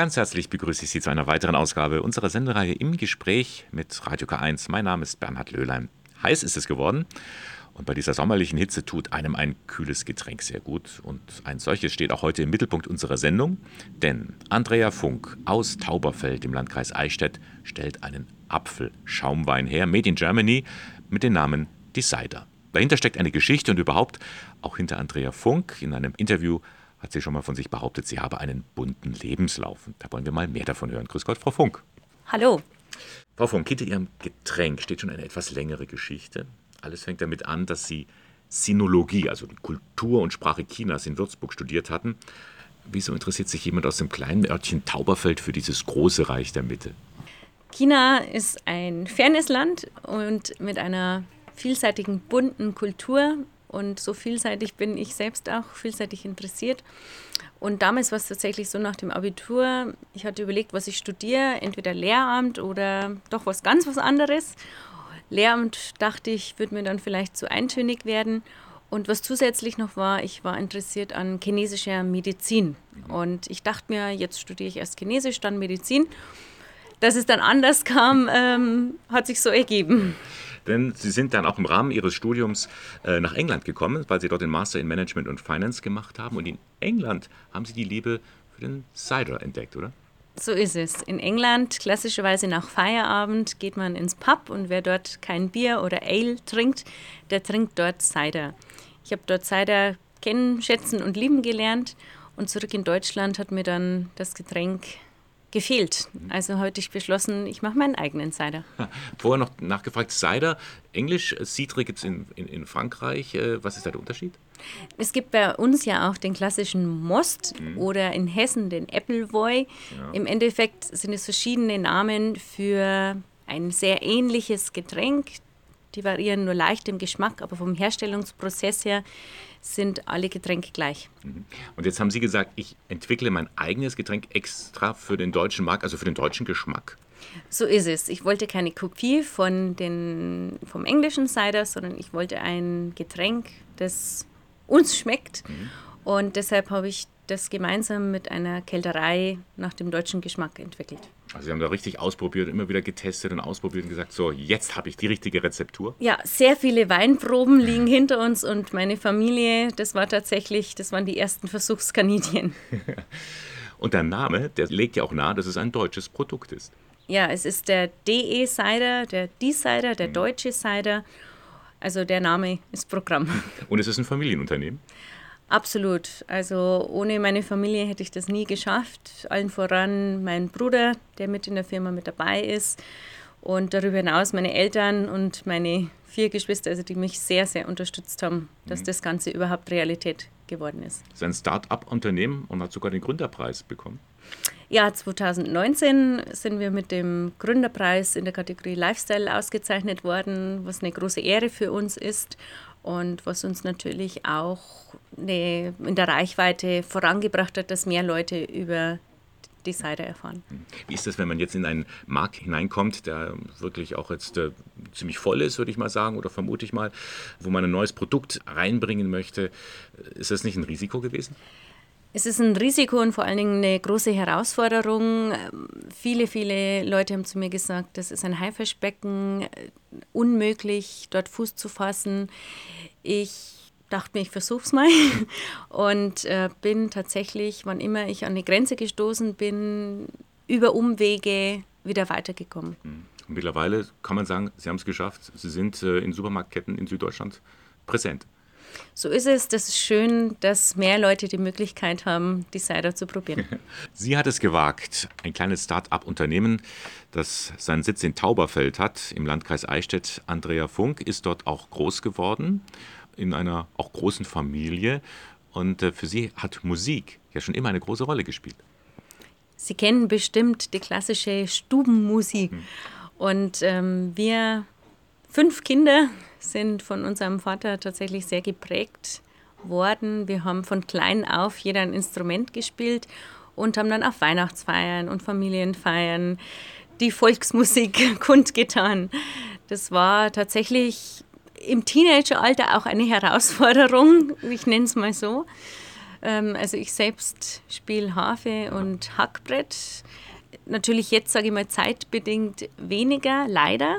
Ganz herzlich begrüße ich Sie zu einer weiteren Ausgabe unserer Sendereihe im Gespräch mit Radio K1. Mein Name ist Bernhard Löhlein. Heiß ist es geworden und bei dieser sommerlichen Hitze tut einem ein kühles Getränk sehr gut. Und ein solches steht auch heute im Mittelpunkt unserer Sendung, denn Andrea Funk aus Tauberfeld im Landkreis Eichstätt stellt einen Apfelschaumwein her, made in Germany, mit dem Namen Decider. Dahinter steckt eine Geschichte und überhaupt auch hinter Andrea Funk in einem Interview hat sie schon mal von sich behauptet, sie habe einen bunten Lebenslauf. Und da wollen wir mal mehr davon hören. Grüß Gott, Frau Funk. Hallo. Frau Funk, hinter Ihrem Getränk steht schon eine etwas längere Geschichte. Alles fängt damit an, dass Sie Sinologie, also die Kultur und Sprache Chinas in Würzburg studiert hatten. Wieso interessiert sich jemand aus dem kleinen Örtchen Tauberfeld für dieses große Reich der Mitte? China ist ein fernes Land und mit einer vielseitigen, bunten Kultur und so vielseitig bin ich selbst auch vielseitig interessiert. Und damals war es tatsächlich so nach dem Abitur, ich hatte überlegt, was ich studiere, entweder Lehramt oder doch was ganz was anderes. Lehramt dachte ich, würde mir dann vielleicht zu eintönig werden. Und was zusätzlich noch war, ich war interessiert an chinesischer Medizin. Und ich dachte mir, jetzt studiere ich erst Chinesisch, dann Medizin. Dass es dann anders kam, ähm, hat sich so ergeben. Denn Sie sind dann auch im Rahmen Ihres Studiums äh, nach England gekommen, weil Sie dort den Master in Management und Finance gemacht haben. Und in England haben Sie die Liebe für den Cider entdeckt, oder? So ist es. In England, klassischerweise nach Feierabend, geht man ins Pub und wer dort kein Bier oder Ale trinkt, der trinkt dort Cider. Ich habe dort Cider kennen, schätzen und lieben gelernt und zurück in Deutschland hat mir dann das Getränk gefehlt. Also heute ich beschlossen, ich mache meinen eigenen Cider. Vorher noch nachgefragt, Cider, Englisch, Cidre gibt es in, in, in, Frankreich. Äh, was ist da der Unterschied? Es gibt bei uns ja auch den klassischen Most mhm. oder in Hessen den Appleboy. Ja. Im Endeffekt sind es verschiedene Namen für ein sehr ähnliches Getränk. Die variieren nur leicht im Geschmack, aber vom Herstellungsprozess her sind alle Getränke gleich. Mhm. Und jetzt haben Sie gesagt, ich entwickle mein eigenes Getränk extra für den deutschen Markt, also für den deutschen Geschmack. So ist es. Ich wollte keine Kopie von den, vom englischen Cider, sondern ich wollte ein Getränk, das uns schmeckt. Mhm. Und deshalb habe ich das gemeinsam mit einer Kälterei nach dem deutschen Geschmack entwickelt. Also Sie haben da richtig ausprobiert, immer wieder getestet und ausprobiert und gesagt, so, jetzt habe ich die richtige Rezeptur. Ja, sehr viele Weinproben liegen hinter uns und meine Familie, das war tatsächlich, das waren die ersten Versuchskaninchen. und der Name, der legt ja auch nahe, dass es ein deutsches Produkt ist. Ja, es ist der DE Cider, der D-Cider, der mhm. deutsche Cider. Also der Name ist Programm. Und es ist ein Familienunternehmen? Absolut. Also ohne meine Familie hätte ich das nie geschafft. Allen voran mein Bruder, der mit in der Firma mit dabei ist. Und darüber hinaus meine Eltern und meine vier Geschwister, also die mich sehr, sehr unterstützt haben, dass mhm. das Ganze überhaupt Realität geworden ist. Es ist ein Start-up-Unternehmen und hat sogar den Gründerpreis bekommen. Ja, 2019 sind wir mit dem Gründerpreis in der Kategorie Lifestyle ausgezeichnet worden, was eine große Ehre für uns ist und was uns natürlich auch eine, in der Reichweite vorangebracht hat, dass mehr Leute über die Seite erfahren. Wie ist das, wenn man jetzt in einen Markt hineinkommt, der wirklich auch jetzt äh, ziemlich voll ist, würde ich mal sagen, oder vermute ich mal, wo man ein neues Produkt reinbringen möchte? Ist das nicht ein Risiko gewesen? Es ist ein Risiko und vor allen Dingen eine große Herausforderung. Viele, viele Leute haben zu mir gesagt, das ist ein Haifischbecken, unmöglich, dort Fuß zu fassen. Ich dachte mir, ich versuche es mal und äh, bin tatsächlich, wann immer ich an die Grenze gestoßen bin, über Umwege wieder weitergekommen. Hm. mittlerweile kann man sagen, Sie haben es geschafft. Sie sind äh, in Supermarktketten in Süddeutschland präsent. So ist es. Das ist schön, dass mehr Leute die Möglichkeit haben, die Cider zu probieren. Sie hat es gewagt. Ein kleines Start-up-Unternehmen, das seinen Sitz in Tauberfeld hat, im Landkreis Eichstätt. Andrea Funk ist dort auch groß geworden, in einer auch großen Familie. Und äh, für sie hat Musik ja schon immer eine große Rolle gespielt. Sie kennen bestimmt die klassische Stubenmusik. Hm. Und ähm, wir fünf Kinder sind von unserem Vater tatsächlich sehr geprägt worden. Wir haben von klein auf jeder ein Instrument gespielt und haben dann auf Weihnachtsfeiern und Familienfeiern die Volksmusik kundgetan. Das war tatsächlich im Teenageralter auch eine Herausforderung, ich nenne es mal so. Ähm, also ich selbst spiele Harfe und Hackbrett. Natürlich jetzt, sage ich mal, zeitbedingt weniger, leider.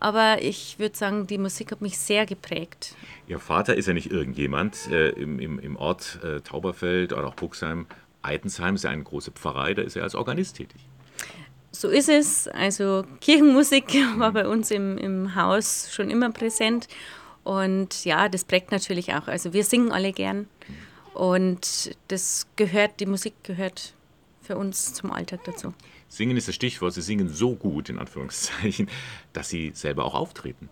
Aber ich würde sagen, die Musik hat mich sehr geprägt. Ihr Vater ist ja nicht irgendjemand. Äh, im, im, Im Ort äh, Tauberfeld oder auch Buxheim, Eitensheim ist ja eine große Pfarrei, da ist er als Organist tätig. So ist es. Also Kirchenmusik war bei uns im, im Haus schon immer präsent. Und ja, das prägt natürlich auch. Also wir singen alle gern. Und das gehört, die Musik gehört für uns zum Alltag dazu. Singen ist das Stichwort. Sie singen so gut, in Anführungszeichen, dass Sie selber auch auftreten.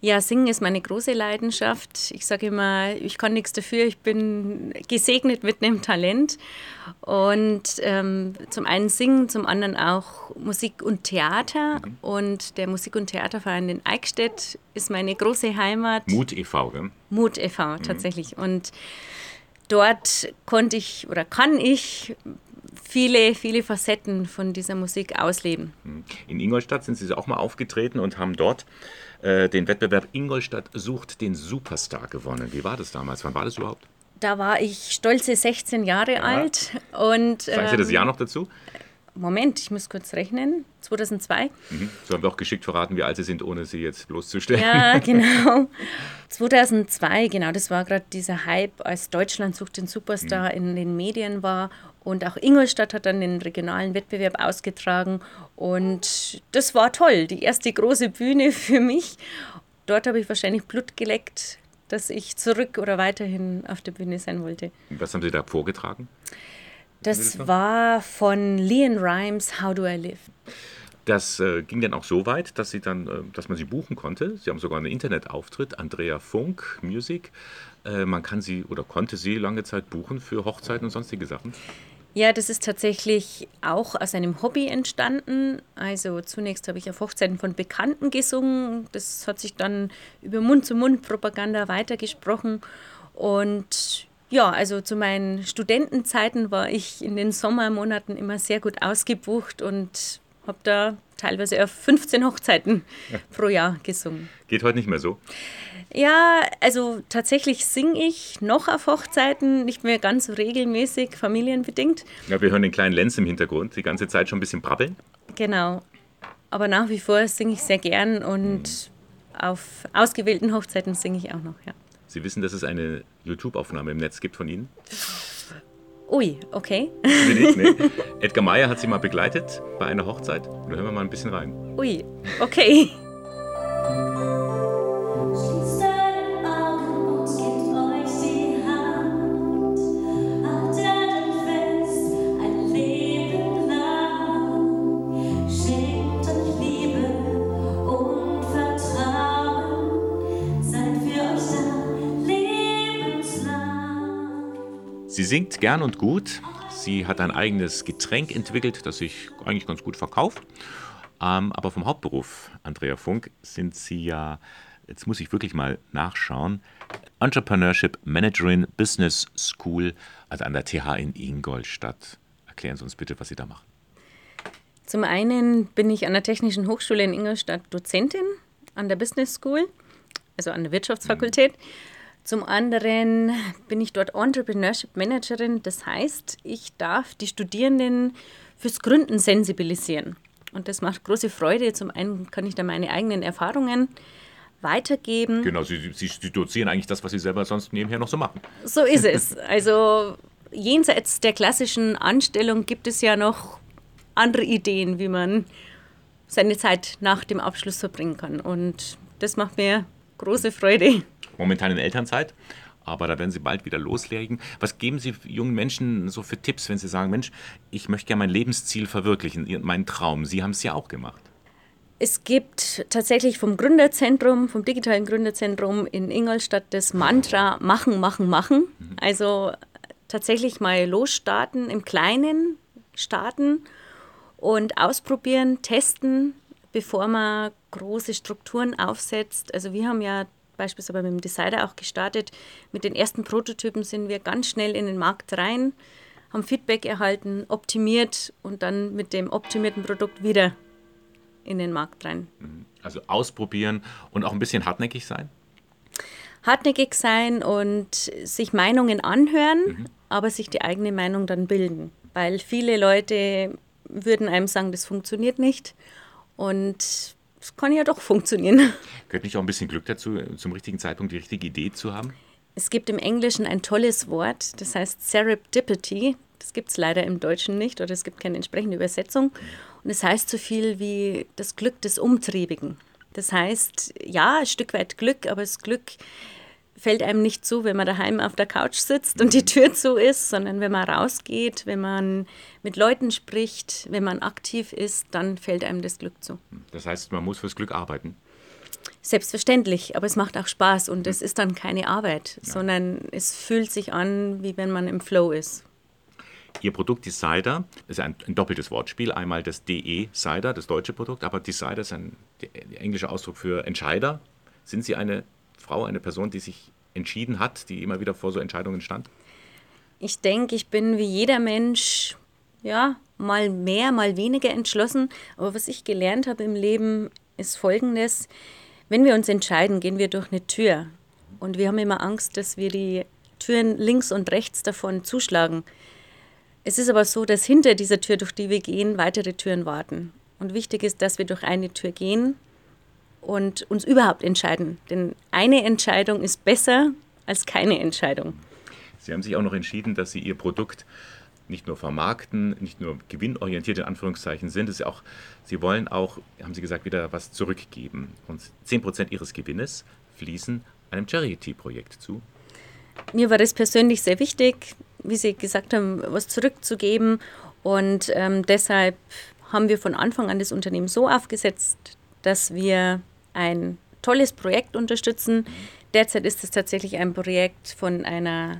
Ja, Singen ist meine große Leidenschaft. Ich sage immer, ich kann nichts dafür. Ich bin gesegnet mit einem Talent. Und ähm, zum einen Singen, zum anderen auch Musik und Theater. Mhm. Und der Musik- und Theaterverein in Eichstätt ist meine große Heimat. Mut e.V., gell? Mut e.V., tatsächlich. Mhm. Und dort konnte ich oder kann ich viele, viele Facetten von dieser Musik ausleben. Mhm. In Ingolstadt sind Sie auch mal aufgetreten und haben dort äh, den Wettbewerb Ingolstadt sucht den Superstar gewonnen. Wie war das damals? Wann war das überhaupt? Da war ich stolze 16 Jahre ja. alt. Und, Sagen Sie das ähm, Jahr noch dazu? Moment, ich muss kurz rechnen. 2002. Mhm. So haben wir auch geschickt verraten, wie alt Sie sind, ohne Sie jetzt bloßzustellen. Ja, genau. 2002, genau, das war gerade dieser Hype, als Deutschland sucht den Superstar mhm. in den Medien war und auch Ingolstadt hat dann den regionalen Wettbewerb ausgetragen. Und das war toll. Die erste große Bühne für mich. Dort habe ich wahrscheinlich Blut geleckt, dass ich zurück oder weiterhin auf der Bühne sein wollte. Was haben Sie da vorgetragen? Das war von Leon Rhymes, How Do I Live. Das äh, ging dann auch so weit, dass, sie dann, äh, dass man sie buchen konnte. Sie haben sogar einen Internetauftritt, Andrea Funk Music. Äh, man kann sie oder konnte sie lange Zeit buchen für Hochzeiten und sonstige Sachen. Ja, das ist tatsächlich auch aus einem Hobby entstanden. Also zunächst habe ich auf Hochzeiten von Bekannten gesungen. Das hat sich dann über Mund-zu-Mund-Propaganda weitergesprochen. Und ja, also zu meinen Studentenzeiten war ich in den Sommermonaten immer sehr gut ausgebucht und habe da teilweise auf 15 Hochzeiten ja. pro Jahr gesungen. Geht heute nicht mehr so? Ja, also tatsächlich singe ich noch auf Hochzeiten, nicht mehr ganz regelmäßig, familienbedingt. Ja, wir hören den kleinen Lenz im Hintergrund, die ganze Zeit schon ein bisschen brabbeln. Genau. Aber nach wie vor singe ich sehr gern und mhm. auf ausgewählten Hochzeiten singe ich auch noch, ja. Sie wissen, dass es eine YouTube-Aufnahme im Netz gibt von Ihnen? Ui, okay. Nee, nee. Edgar Meyer hat Sie mal begleitet bei einer Hochzeit. Da hören wir mal ein bisschen rein. Ui, okay. Sie singt gern und gut. Sie hat ein eigenes Getränk entwickelt, das sich eigentlich ganz gut verkauft. Ähm, aber vom Hauptberuf, Andrea Funk, sind Sie ja, jetzt muss ich wirklich mal nachschauen, Entrepreneurship Managerin Business School, also an der TH in Ingolstadt. Erklären Sie uns bitte, was Sie da machen. Zum einen bin ich an der Technischen Hochschule in Ingolstadt Dozentin an der Business School, also an der Wirtschaftsfakultät. Mhm. Zum anderen bin ich dort Entrepreneurship Managerin. Das heißt, ich darf die Studierenden fürs Gründen sensibilisieren. Und das macht große Freude. Zum einen kann ich da meine eigenen Erfahrungen weitergeben. Genau, Sie, Sie, Sie dozieren eigentlich das, was Sie selber sonst nebenher noch so machen. So ist es. Also jenseits der klassischen Anstellung gibt es ja noch andere Ideen, wie man seine Zeit nach dem Abschluss verbringen kann. Und das macht mir große Freude momentan in Elternzeit, aber da werden Sie bald wieder loslegen. Was geben Sie jungen Menschen so für Tipps, wenn Sie sagen, Mensch, ich möchte gerne mein Lebensziel verwirklichen, meinen Traum? Sie haben es ja auch gemacht. Es gibt tatsächlich vom Gründerzentrum, vom digitalen Gründerzentrum in Ingolstadt das Mantra Machen, Machen, Machen. Mhm. Also tatsächlich mal losstarten, im Kleinen starten und ausprobieren, testen, bevor man große Strukturen aufsetzt. Also wir haben ja beispielsweise mit dem Decider auch gestartet. Mit den ersten Prototypen sind wir ganz schnell in den Markt rein, haben Feedback erhalten, optimiert und dann mit dem optimierten Produkt wieder in den Markt rein. Mhm. Also ausprobieren und auch ein bisschen hartnäckig sein? hartnäckig sein und sich Meinungen anhören, mhm. aber sich die eigene Meinung dann bilden. Weil viele Leute würden einem sagen, das funktioniert nicht. Und es kann ja doch funktionieren. Gehört nicht auch ein bisschen Glück dazu, zum richtigen Zeitpunkt die richtige Idee zu haben? Es gibt im Englischen ein tolles Wort, das heißt Serendipity. Das gibt es leider im Deutschen nicht oder es gibt keine entsprechende Übersetzung. Und es heißt so viel wie das Glück des Umtriebigen. Das heißt, ja, ein Stück weit Glück, aber das Glück fällt einem nicht zu, wenn man daheim auf der Couch sitzt und die Tür zu ist, sondern wenn man rausgeht, wenn man mit Leuten spricht, wenn man aktiv ist, dann fällt einem das Glück zu. Das heißt, man muss fürs Glück arbeiten. Selbstverständlich, aber es macht auch Spaß und es ist dann keine Arbeit, ja. sondern es fühlt sich an, wie wenn man im Flow ist. Ihr Produkt Decider ist ein, ein, doppeltes Wortspiel. Einmal das DE Cider, das deutsche Produkt, aber Decider ist ein englischer Ausdruck für Entscheider. Sind Sie eine Frau, eine Person, die sich entschieden hat, die immer wieder vor so Entscheidungen stand? Ich denke, ich bin wie jeder Mensch, ja, mal mehr, mal weniger entschlossen. Aber was ich gelernt habe im Leben, ist Folgendes. Wenn wir uns entscheiden, gehen wir durch eine Tür. Und wir haben immer Angst, dass wir die Türen links und rechts davon zuschlagen. Es ist aber so, dass hinter dieser Tür, durch die wir gehen, weitere Türen warten. Und wichtig ist, dass wir durch eine Tür gehen und uns überhaupt entscheiden. Denn eine Entscheidung ist besser als keine Entscheidung. Sie haben sich auch noch entschieden, dass Sie Ihr Produkt nicht nur vermarkten, nicht nur gewinnorientiert in Anführungszeichen sind, es auch, Sie wollen auch, haben Sie gesagt, wieder was zurückgeben. Und 10% Ihres Gewinnes fließen einem Charity-Projekt zu. Mir war das persönlich sehr wichtig, wie Sie gesagt haben, was zurückzugeben. Und ähm, deshalb haben wir von Anfang an das Unternehmen so aufgesetzt, dass wir ein tolles Projekt unterstützen. Derzeit ist es tatsächlich ein Projekt von einer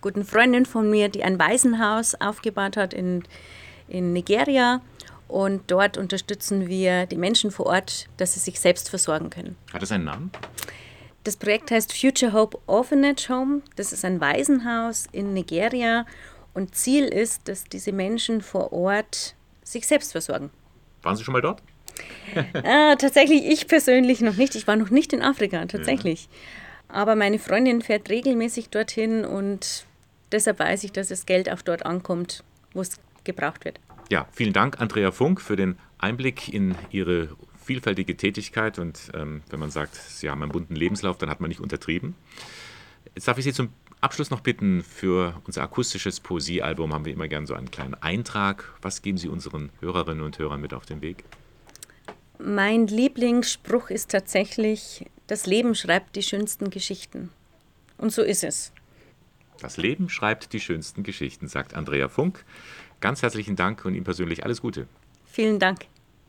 guten Freundin von mir, die ein Waisenhaus aufgebaut hat in, in Nigeria. Und dort unterstützen wir die Menschen vor Ort, dass sie sich selbst versorgen können. Hat es einen Namen? Das Projekt heißt Future Hope Orphanage Home. Das ist ein Waisenhaus in Nigeria. Und Ziel ist, dass diese Menschen vor Ort sich selbst versorgen. Waren Sie schon mal dort? Äh, tatsächlich, ich persönlich noch nicht. Ich war noch nicht in Afrika, tatsächlich. Ja. Aber meine Freundin fährt regelmäßig dorthin und deshalb weiß ich, dass das Geld auch dort ankommt, wo es gebraucht wird. Ja, vielen Dank, Andrea Funk, für den Einblick in Ihre vielfältige Tätigkeit. Und ähm, wenn man sagt, Sie haben einen bunten Lebenslauf, dann hat man nicht untertrieben. Jetzt darf ich Sie zum Abschluss noch bitten, für unser akustisches Poesiealbum haben wir immer gern so einen kleinen Eintrag. Was geben Sie unseren Hörerinnen und Hörern mit auf den Weg? Mein Lieblingsspruch ist tatsächlich, das Leben schreibt die schönsten Geschichten. Und so ist es. Das Leben schreibt die schönsten Geschichten, sagt Andrea Funk. Ganz herzlichen Dank und Ihnen persönlich alles Gute. Vielen Dank.